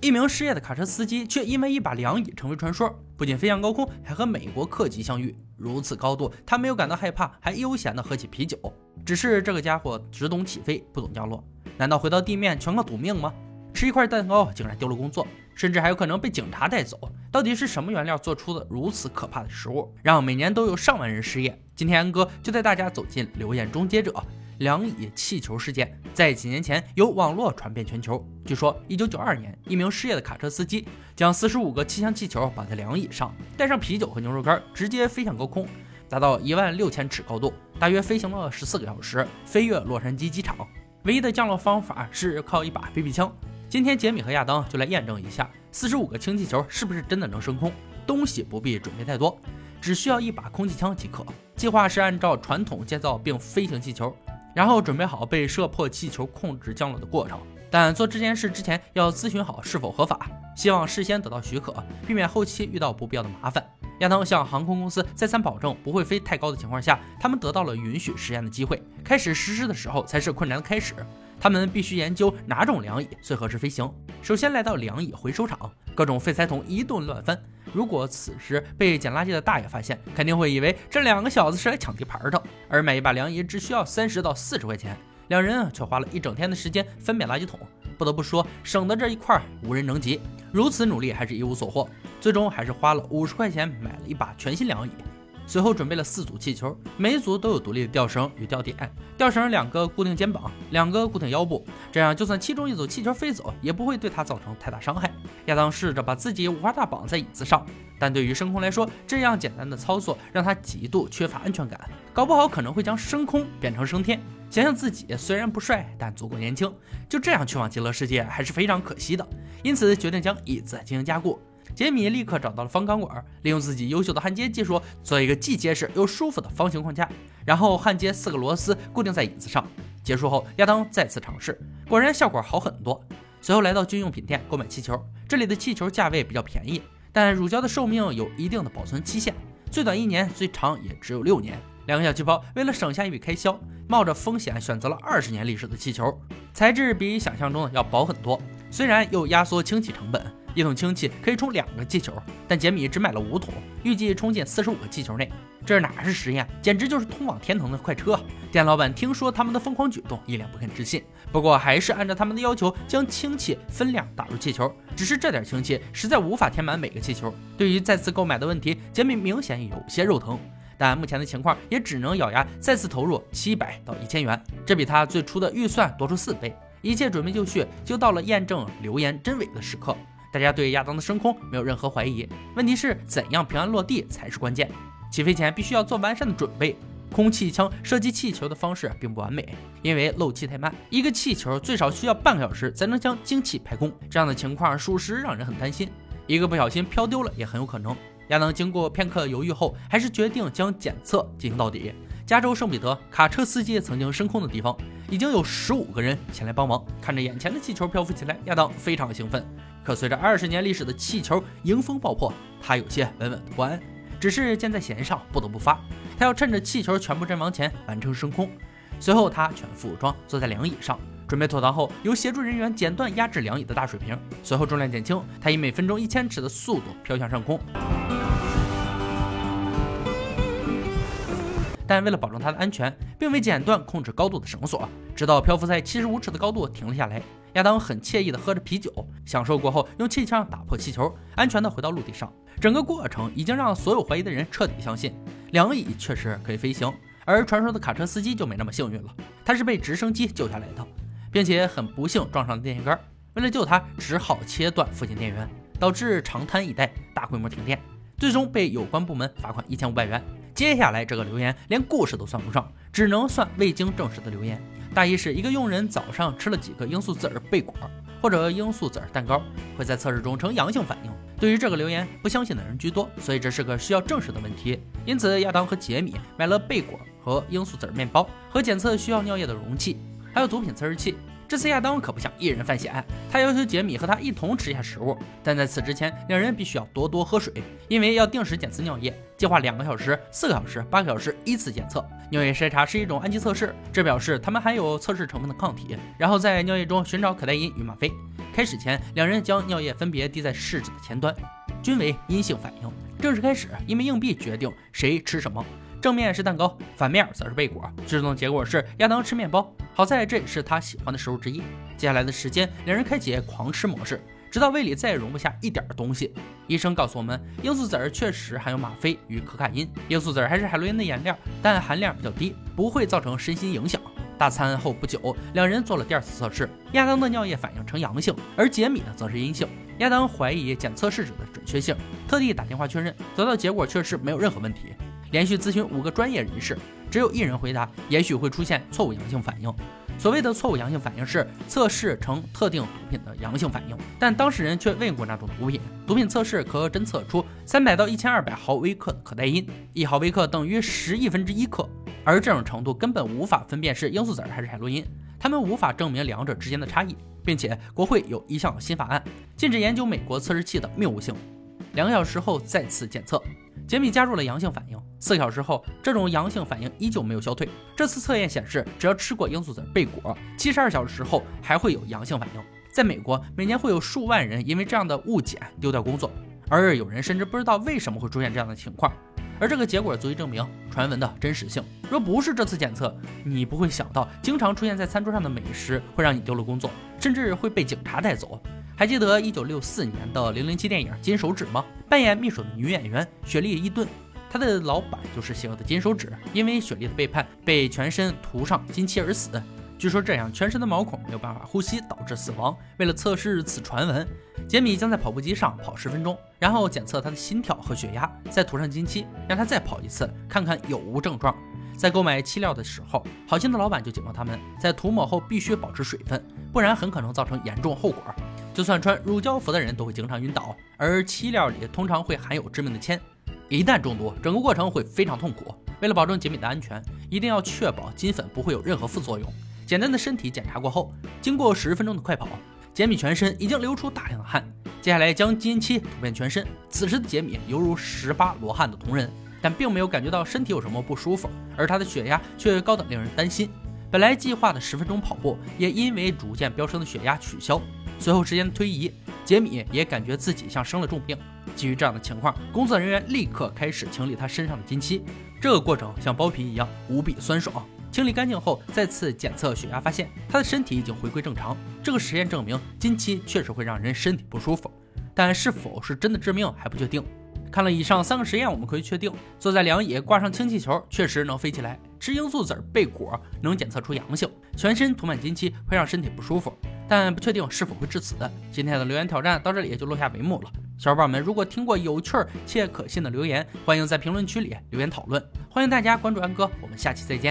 一名失业的卡车司机却因为一把凉椅成为传说，不仅飞向高空，还和美国客机相遇。如此高度，他没有感到害怕，还悠闲地喝起啤酒。只是这个家伙只懂起飞，不懂降落。难道回到地面全靠赌命吗？吃一块蛋糕竟然丢了工作，甚至还有可能被警察带走。到底是什么原料做出的如此可怕的食物，让每年都有上万人失业？今天安哥就带大家走进留言终结者。凉椅气球事件在几年前由网络传遍全球。据说，一九九二年，一名失业的卡车司机将四十五个气象气球绑在凉椅上，带上啤酒和牛肉干，直接飞向高空，达到一万六千尺高度，大约飞行了十四个小时，飞越洛杉矶机场。唯一的降落方法是靠一把 BB 枪。今天，杰米和亚当就来验证一下，四十五个氢气球是不是真的能升空。东西不必准备太多，只需要一把空气枪即可。计划是按照传统建造并飞行气球。然后准备好被射破气球控制降落的过程，但做这件事之前要咨询好是否合法，希望事先得到许可，避免后期遇到不必要的麻烦。亚当向航空公司再三保证不会飞太高的情况下，他们得到了允许实验的机会。开始实施的时候才是困难的开始，他们必须研究哪种凉椅最合适飞行。首先来到凉椅回收厂，各种废材桶一顿乱翻。如果此时被捡垃圾的大爷发现，肯定会以为这两个小子是来抢地盘的。而买一把凉椅只需要三十到四十块钱，两人啊却花了一整天的时间分辨垃圾桶。不得不说，省的这一块无人能及。如此努力还是一无所获，最终还是花了五十块钱买了一把全新凉椅。随后准备了四组气球，每组都有独立的吊绳与吊点，吊绳两个固定肩膀，两个固定腰部，这样就算其中一组气球飞走，也不会对他造成太大伤害。亚当试着把自己五花大绑在椅子上，但对于升空来说，这样简单的操作让他极度缺乏安全感，搞不好可能会将升空变成升天。想想自己虽然不帅，但足够年轻，就这样去往极乐世界还是非常可惜的，因此决定将椅子进行加固。杰米立刻找到了方钢管，利用自己优秀的焊接技术做一个既结实又舒服的方形框架，然后焊接四个螺丝固定在椅子上。结束后，亚当再次尝试，果然效果好很多。随后来到军用品店购买气球，这里的气球价位比较便宜，但乳胶的寿命有一定的保存期限，最短一年，最长也只有六年。两个小气泡为了省下一笔开销，冒着风险选择了二十年历史的气球，材质比想象中的要薄很多，虽然又压缩清洗成本。一桶氢气可以充两个气球，但杰米只买了五桶，预计充进四十五个气球内。这哪是实验，简直就是通往天堂的快车！店老板听说他们的疯狂举动，一脸不肯置信。不过还是按照他们的要求，将氢气分量打入气球。只是这点氢气实在无法填满每个气球。对于再次购买的问题，杰米明显有些肉疼。但目前的情况也只能咬牙再次投入七百到一千元，这比他最初的预算多出四倍。一切准备就绪，就到了验证流言真伪的时刻。大家对亚当的升空没有任何怀疑，问题是怎样平安落地才是关键。起飞前必须要做完善的准备。空气枪射击气球的方式并不完美，因为漏气太慢，一个气球最少需要半个小时才能将氢气排空。这样的情况属实让人很担心，一个不小心飘丢了也很有可能。亚当经过片刻犹豫后，还是决定将检测进行到底。加州圣彼得卡车司机曾经升空的地方，已经有十五个人前来帮忙。看着眼前的气球漂浮起来，亚当非常兴奋。可随着二十年历史的气球迎风爆破，他有些稳稳的不安。只是箭在弦上，不得不发。他要趁着气球全部阵亡前完成升空。随后，他全副武装，坐在凉椅上，准备妥当后，由协助人员剪断压制凉椅的大水瓶。随后重量减轻，他以每分钟一千尺的速度飘向上空。但为了保证他的安全，并未剪断控制高度的绳索，直到漂浮在七十五尺的高度停了下来。亚当很惬意地喝着啤酒，享受过后，用气枪打破气球，安全地回到陆地上。整个过程已经让所有怀疑的人彻底相信，凉椅确实可以飞行。而传说的卡车司机就没那么幸运了，他是被直升机救下来的，并且很不幸撞上了电线杆。为了救他，只好切断附近电源，导致长滩一带大规模停电，最终被有关部门罚款一千五百元。接下来这个留言连故事都算不上，只能算未经证实的留言。大意是一个佣人早上吃了几个罂粟籽儿贝果或者罂粟籽儿蛋糕，会在测试中呈阳性反应。对于这个留言，不相信的人居多，所以这是个需要证实的问题。因此，亚当和杰米买了贝果和罂粟籽儿面包和检测需要尿液的容器，还有毒品测试器。这次亚当可不想一人犯险，他要求杰米和他一同吃下食物，但在此之前，两人必须要多多喝水，因为要定时检测尿液，计划两个小时、四个小时、八个小时依次检测。尿液筛查是一种氨基测试，这表示他们含有测试成分的抗体，然后在尿液中寻找可待因与吗啡。开始前，两人将尿液分别滴在试纸的前端，均为阴性反应。正式开始，一枚硬币决定谁吃什么。正面是蛋糕，反面则是贝果。最终结果是亚当吃面包，好在这也是他喜欢的食物之一。接下来的时间，两人开启狂吃模式，直到胃里再也容不下一点东西。医生告诉我们，罂粟籽确实含有吗啡与可卡因。罂粟籽还是海洛因的原料，但含量比较低，不会造成身心影响。大餐后不久，两人做了第二次测试，亚当的尿液反应呈阳性，而杰米呢则是阴性。亚当怀疑检测试纸的准确性，特地打电话确认，得到结果却是没有任何问题。连续咨询五个专业人士，只有一人回答，也许会出现错误阳性反应。所谓的错误阳性反应是测试成特定毒品的阳性反应，但当事人却问过那种毒品。毒品测试可侦测出三百到一千二百毫微克的可待因，一毫微克等于十亿分之一克，而这种程度根本无法分辨是罂粟籽还是海洛因，他们无法证明两者之间的差异，并且国会有一项新法案禁止研究美国测试器的谬误性。两个小时后再次检测。杰米加入了阳性反应，四小时后，这种阳性反应依旧没有消退。这次测验显示，只要吃过罂粟籽贝果，七十二小时后还会有阳性反应。在美国，每年会有数万人因为这样的误检丢掉工作，而有人甚至不知道为什么会出现这样的情况。而这个结果足以证明传闻的真实性。若不是这次检测，你不会想到经常出现在餐桌上的美食会让你丢了工作，甚至会被警察带走。还记得一九六四年的《零零七》电影《金手指》吗？扮演秘书的女演员雪莉·伊顿，她的老板就是邪恶的金手指。因为雪莉的背叛，被全身涂上金漆而死。据说这样全身的毛孔没有办法呼吸，导致死亡。为了测试此传闻，杰米将在跑步机上跑十分钟，然后检测他的心跳和血压，再涂上金漆，让他再跑一次，看看有无症状。在购买漆料的时候，好心的老板就警告他们，在涂抹后必须保持水分，不然很可能造成严重后果。就算穿乳胶服的人都会经常晕倒，而漆料里通常会含有致命的铅，一旦中毒，整个过程会非常痛苦。为了保证杰米的安全，一定要确保金粉不会有任何副作用。简单的身体检查过后，经过十分钟的快跑，杰米全身已经流出大量的汗。接下来将金漆涂遍全身，此时的杰米犹如十八罗汉的铜人，但并没有感觉到身体有什么不舒服，而他的血压却高得令人担心。本来计划的十分钟跑步，也因为逐渐飙升的血压取消。随后时间推移，杰米也感觉自己像生了重病。基于这样的情况，工作人员立刻开始清理他身上的金漆。这个过程像剥皮一样，无比酸爽。清理干净后，再次检测血压，发现他的身体已经回归正常。这个实验证明金漆确实会让人身体不舒服，但是否是真的致命还不确定。看了以上三个实验，我们可以确定，坐在凉椅挂上氢气球确实能飞起来。吃罂粟籽儿贝果能检测出阳性，全身涂满金漆会让身体不舒服。但不确定是否会致死。今天的留言挑战到这里也就落下帷幕了。小伙伴们，如果听过有趣且可信的留言，欢迎在评论区里留言讨论。欢迎大家关注安哥，我们下期再见。